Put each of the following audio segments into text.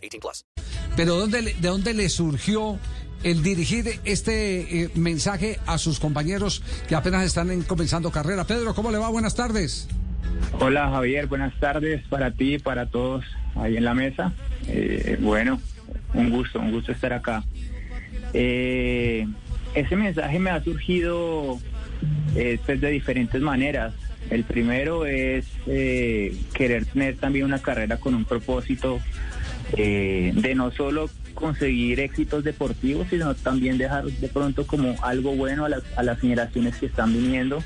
18 plus. Pero ¿dónde, le- ¿de dónde le surgió el dirigir este eh, mensaje a sus compañeros que apenas están en- comenzando carrera? Pedro, ¿cómo le va? Buenas tardes. Hola Javier, buenas tardes para ti y para todos ahí en la mesa. Eh, bueno, un gusto, un gusto estar acá. Eh, ese mensaje me ha surgido eh, pues, de diferentes maneras. El primero es eh, querer tener también una carrera con un propósito eh, de no solo conseguir éxitos deportivos, sino también dejar de pronto como algo bueno a las, a las generaciones que están viniendo.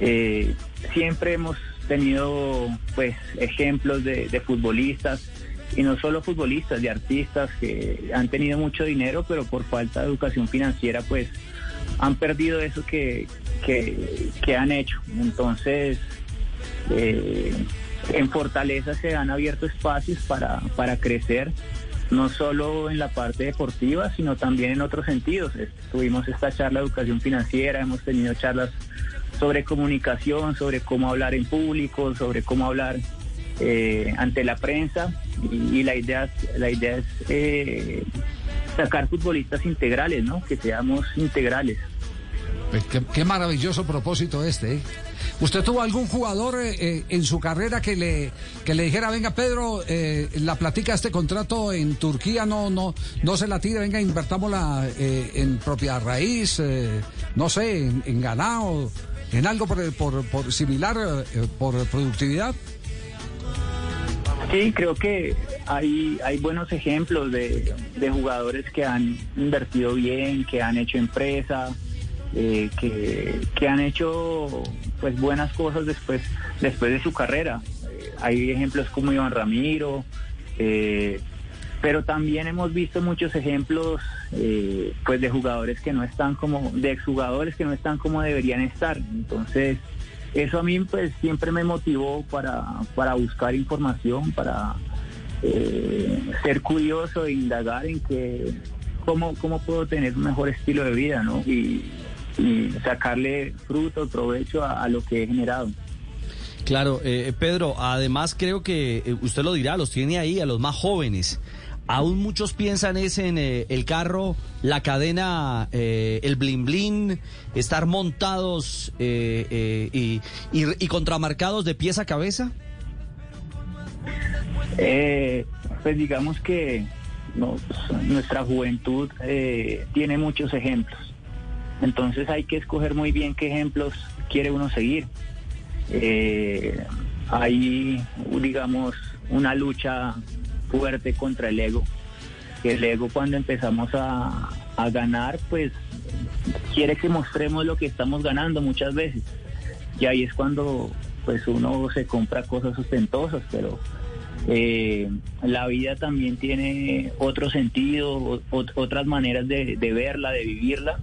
Eh, siempre hemos tenido pues ejemplos de, futbolistas y no solo futbolistas, de artistas que han tenido mucho dinero, pero por falta de educación financiera pues han perdido eso que, que, que han hecho. Entonces, eh, en Fortaleza se han abierto espacios para, para crecer, no solo en la parte deportiva, sino también en otros sentidos. Tuvimos esta charla de educación financiera, hemos tenido charlas sobre comunicación, sobre cómo hablar en público, sobre cómo hablar eh, ante la prensa y, la idea la idea es eh, sacar futbolistas integrales, ¿no? Que seamos integrales. Pues qué, maravilloso propósito este. ¿eh? ¿Usted tuvo algún jugador eh, eh, en su carrera que le que le dijera, venga Pedro, eh, la platica este contrato en Turquía no no no se la tire, venga invertámosla en propiedad raíz, no sé, en, ganado, en algo por, por, por similar, por productividad? Sí, creo que hay, hay buenos ejemplos de, de jugadores que han invertido bien, que han hecho empresa, eh, que, que han hecho pues buenas cosas después, después de su carrera. Eh, hay ejemplos como Iván Ramiro, eh, pero también hemos visto muchos ejemplos eh, pues de jugadores que no están como, de exjugadores que no están como deberían estar. Entonces, eso a mí pues siempre me motivó para, para buscar información, para ser curioso e indagar en que cómo, cómo puedo tener un mejor estilo de vida, ¿no? Y, y sacarle fruto, provecho a, a lo que he generado. Claro, eh, Pedro, además creo que eh, usted lo dirá, los tiene ahí, a los más jóvenes. Aún muchos piensan es en eh, el carro, la cadena, eh, el blin blin, estar montados eh, eh, y, y- y contramarcados de pies a cabeza. Eh, pues digamos que no, nuestra juventud eh, tiene muchos ejemplos. Entonces hay que escoger muy bien qué ejemplos quiere uno seguir. Eh, hay, digamos, una lucha fuerte contra el ego. El ego cuando empezamos a, a ganar, pues quiere que mostremos lo que estamos ganando muchas veces. Y ahí es cuando pues uno se compra cosas ostentosas, pero eh, la vida también tiene otro sentido, otras maneras de verla, de vivirla.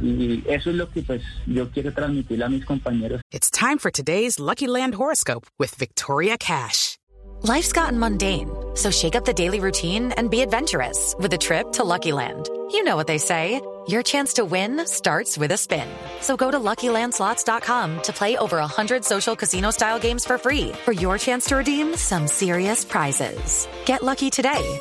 Y eso es lo que pues yo quiero transmitirle a mis compañeros. It's time for today's Lucky Land horoscope with Victoria Cash. Life's gotten mundane, so shake up the daily routine and be adventurous with a trip to Lucky Land. You know what they say your chance to win starts with a spin. So go to luckylandslots.com to play over 100 social casino style games for free for your chance to redeem some serious prizes. Get lucky today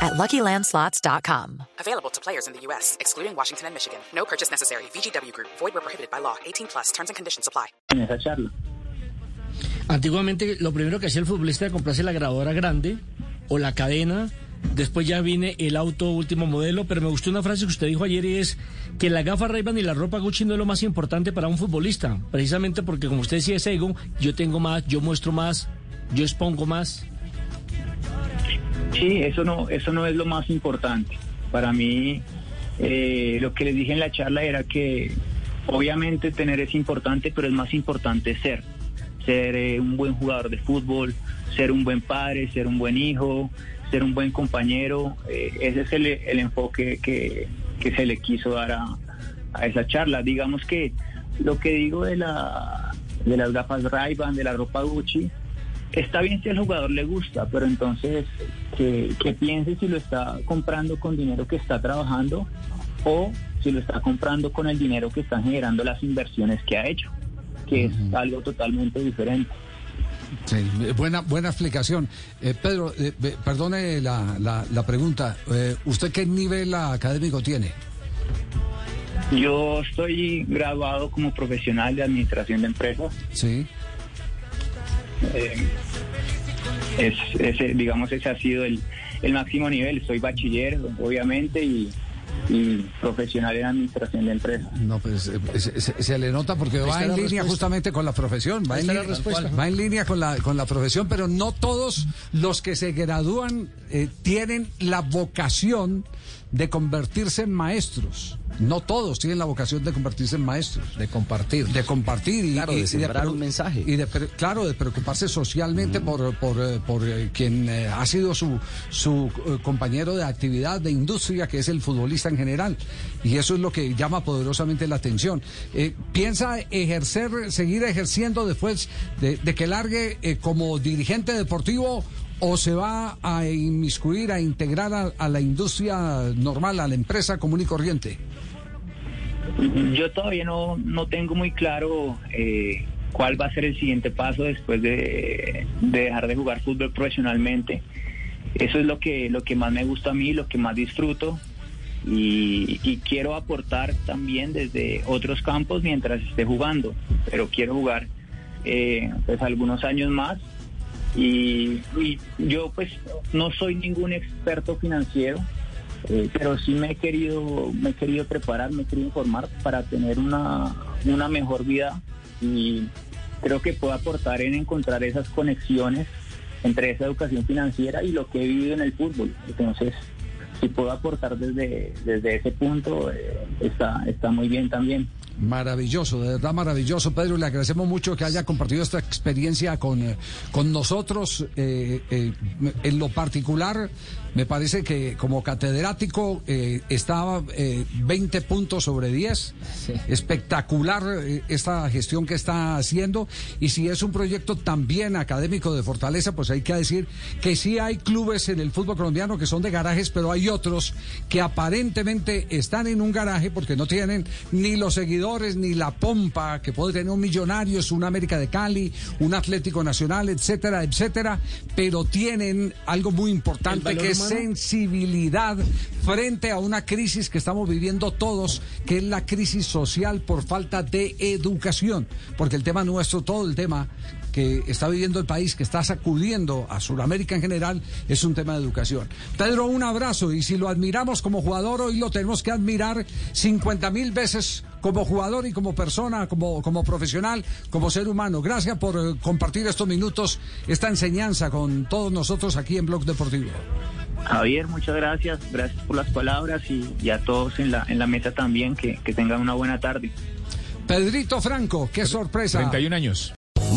at luckylandslots.com. Available to players in the U.S., excluding Washington and Michigan. No purchase necessary. VGW Group, void were prohibited by law. 18 plus terms and conditions apply. en esa charla. Antiguamente lo primero que hacía el futbolista era comprarse la grabadora grande o la cadena, después ya viene el auto último modelo, pero me gustó una frase que usted dijo ayer y es que la gafa ray y la ropa Gucci no es lo más importante para un futbolista, precisamente porque como usted decía es ego, yo tengo más, yo muestro más, yo expongo más. Sí, eso no, eso no es lo más importante. Para mí, eh, lo que les dije en la charla era que obviamente tener es importante, pero es más importante ser. Ser eh, un buen jugador de fútbol, ser un buen padre, ser un buen hijo, ser un buen compañero. Eh, ese es el, el enfoque que, que, se le quiso dar a, a, esa charla. Digamos que lo que digo de, la, de las gafas ray de la ropa Gucci, está bien si al jugador le gusta, pero entonces que, que piense si lo está comprando con dinero que está trabajando o si lo está comprando con el dinero que están generando las inversiones que ha hecho, que es algo totalmente diferente. Sí, buena, buena explicación. Eh, Pedro, eh, perdone la, la, pregunta. Eh, ¿Usted qué nivel académico tiene? Yo estoy graduado como profesional de administración de empresas. Sí. Es, ese, digamos, ese ha sido el, el máximo nivel. Soy bachiller, obviamente, y y profesional en administración de empresas. No, pues eh, se, le nota porque va en línea justamente con la profesión, va, en, va en, línea con la, con la profesión, pero no todos los que se gradúan eh, tienen la vocación de convertirse en maestros. No todos tienen la vocación de convertirse en maestros. De compartir. De compartir y, claro, de, un mensaje. Y de, claro, de preocuparse socialmente por, por, eh, por eh, quien eh, ha sido su, su compañero de actividad, de industria, que es el futbolista en general. Y eso es lo que llama poderosamente la atención. ¿Piensa ejercer, seguir ejerciendo después de, de que largue como dirigente deportivo o se va a inmiscuir, a integrar a, la industria normal, a la empresa común y corriente? Yo todavía no, no tengo muy claro eh, cuál va a ser el siguiente paso después de, dejar de jugar fútbol profesionalmente. Eso es lo que, lo que más me gusta a mí, lo que más disfruto. Y, quiero aportar también desde otros campos mientras esté jugando, pero quiero jugar eh, pues algunos años más y, yo pues no soy ningún experto financiero, eh, pero sí me he querido, me he querido preparar, me he querido informar para tener una, una mejor vida y creo que puedo aportar en encontrar esas conexiones entre esa educación financiera y lo que he vivido en el fútbol. Entonces, si puedo aportar desde, desde ese punto, eh, está, está muy bien también. Maravilloso, de verdad maravilloso, Pedro. Le agradecemos mucho que haya compartido esta experiencia con, eh, con nosotros. Eh, eh, en lo particular, me parece que como catedrático estaba 20 puntos sobre 10. Espectacular esta gestión que está haciendo. Y si es un proyecto también académico de fortaleza, pues hay que decir que sí hay clubes en el fútbol colombiano que son de garajes, pero hay otros que aparentemente están en un garaje porque no tienen ni los seguidores ni la pompa que puede tener un millonario, es un América de Cali, un Atlético Nacional, etcétera, etcétera, pero tienen algo muy importante que es sensibilidad frente a una crisis que estamos viviendo todos, que es la crisis social por falta de educación, porque el tema nuestro, todo el tema que está viviendo el país, que está sacudiendo a Sudamérica en general, es un tema de educación. Pedro, un abrazo y si lo admiramos como jugador, hoy lo tenemos que admirar 50 mil veces como jugador y como persona, como, como profesional, como ser humano. Gracias por eh, compartir estos minutos, esta enseñanza con todos nosotros aquí en Blog Deportivo. Javier, muchas gracias, gracias por las palabras y, a todos en la, en la mesa también, que, que tengan una buena tarde. Pedrito Franco, qué sorpresa. 31 años.